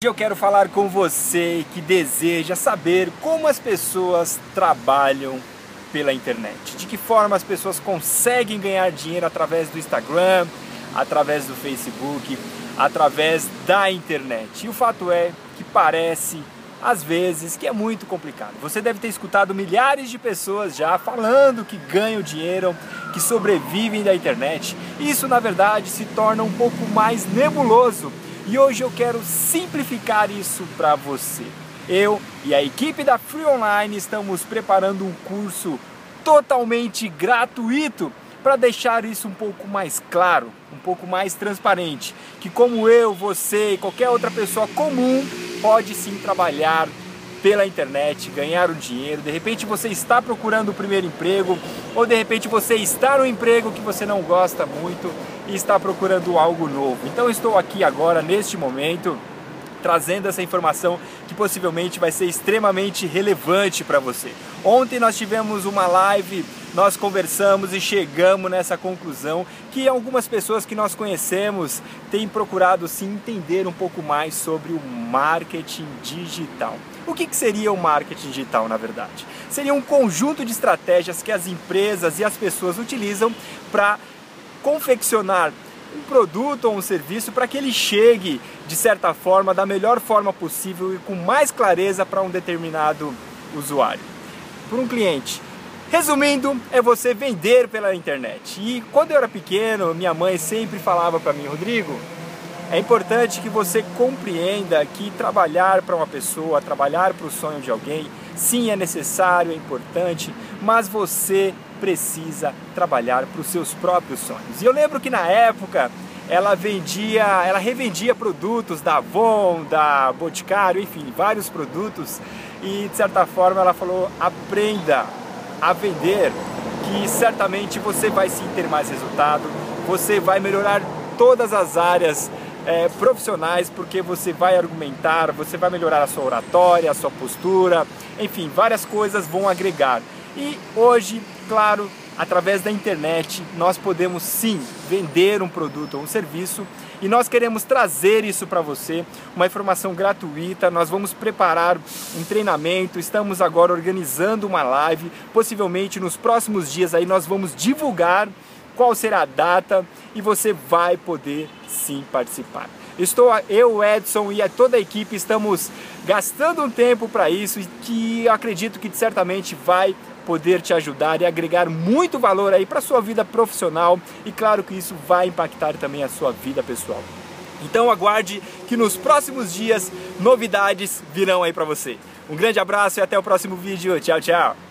Hoje eu quero falar com você que deseja saber como as pessoas trabalham pela internet. De que forma as pessoas conseguem ganhar dinheiro através do Instagram, através do Facebook, através da internet. E o fato é que parece, às vezes, que é muito complicado. Você deve ter escutado milhares de pessoas já falando que ganham dinheiro, que sobrevivem da internet. Isso, na verdade, se torna um pouco mais nebuloso e hoje eu quero simplificar isso para você. Eu e a equipe da Free Online estamos preparando um curso totalmente gratuito para deixar isso um pouco mais claro, um pouco mais transparente, que como eu, você e qualquer outra pessoa comum pode sim trabalhar pela internet, ganhar um dinheiro. De repente você está procurando o primeiro emprego, ou de repente você está no emprego que você não gosta muito e está procurando algo novo. Então estou aqui agora, neste momento, trazendo essa informação que possivelmente vai ser extremamente relevante para você. Ontem nós tivemos uma live, nós conversamos e chegamos nessa conclusão que algumas pessoas que nós conhecemos têm procurado se entender um pouco mais sobre o marketing digital. O que, que seria o marketing digital, na verdade? Seria um conjunto de estratégias que as empresas e as pessoas utilizam para confeccionar um produto ou um serviço para que ele chegue, de certa forma, da melhor forma possível e com mais clareza para um determinado usuário, para um cliente. Resumindo, é você vender pela internet. E quando eu era pequeno, minha mãe sempre falava para mim, Rodrigo, é importante que você compreenda que trabalhar para uma pessoa, trabalhar para o sonho de alguém, sim é necessário, é importante, mas você precisa trabalhar para os seus próprios sonhos. E eu lembro que na época ela vendia, ela revendia produtos da Avon, da Boticário, enfim, vários produtos e de certa forma ela falou: aprenda a vender, que certamente você vai sim ter mais resultado, você vai melhorar todas as áreas é, profissionais, porque você vai argumentar, você vai melhorar a sua oratória, a sua postura, enfim, várias coisas vão agregar. E hoje, claro, através da internet, nós podemos sim vender um produto ou um serviço e nós queremos trazer isso para você, uma informação gratuita. Nós vamos preparar um treinamento, estamos agora organizando uma live, possivelmente nos próximos dias aí nós vamos divulgar qual será a data e você vai poder sim participar. Estou eu, Edson e toda a equipe estamos gastando um tempo para isso e que acredito que certamente vai poder te ajudar e agregar muito valor aí para sua vida profissional e claro que isso vai impactar também a sua vida pessoal. Então aguarde que nos próximos dias novidades virão aí para você. Um grande abraço e até o próximo vídeo. Tchau, tchau.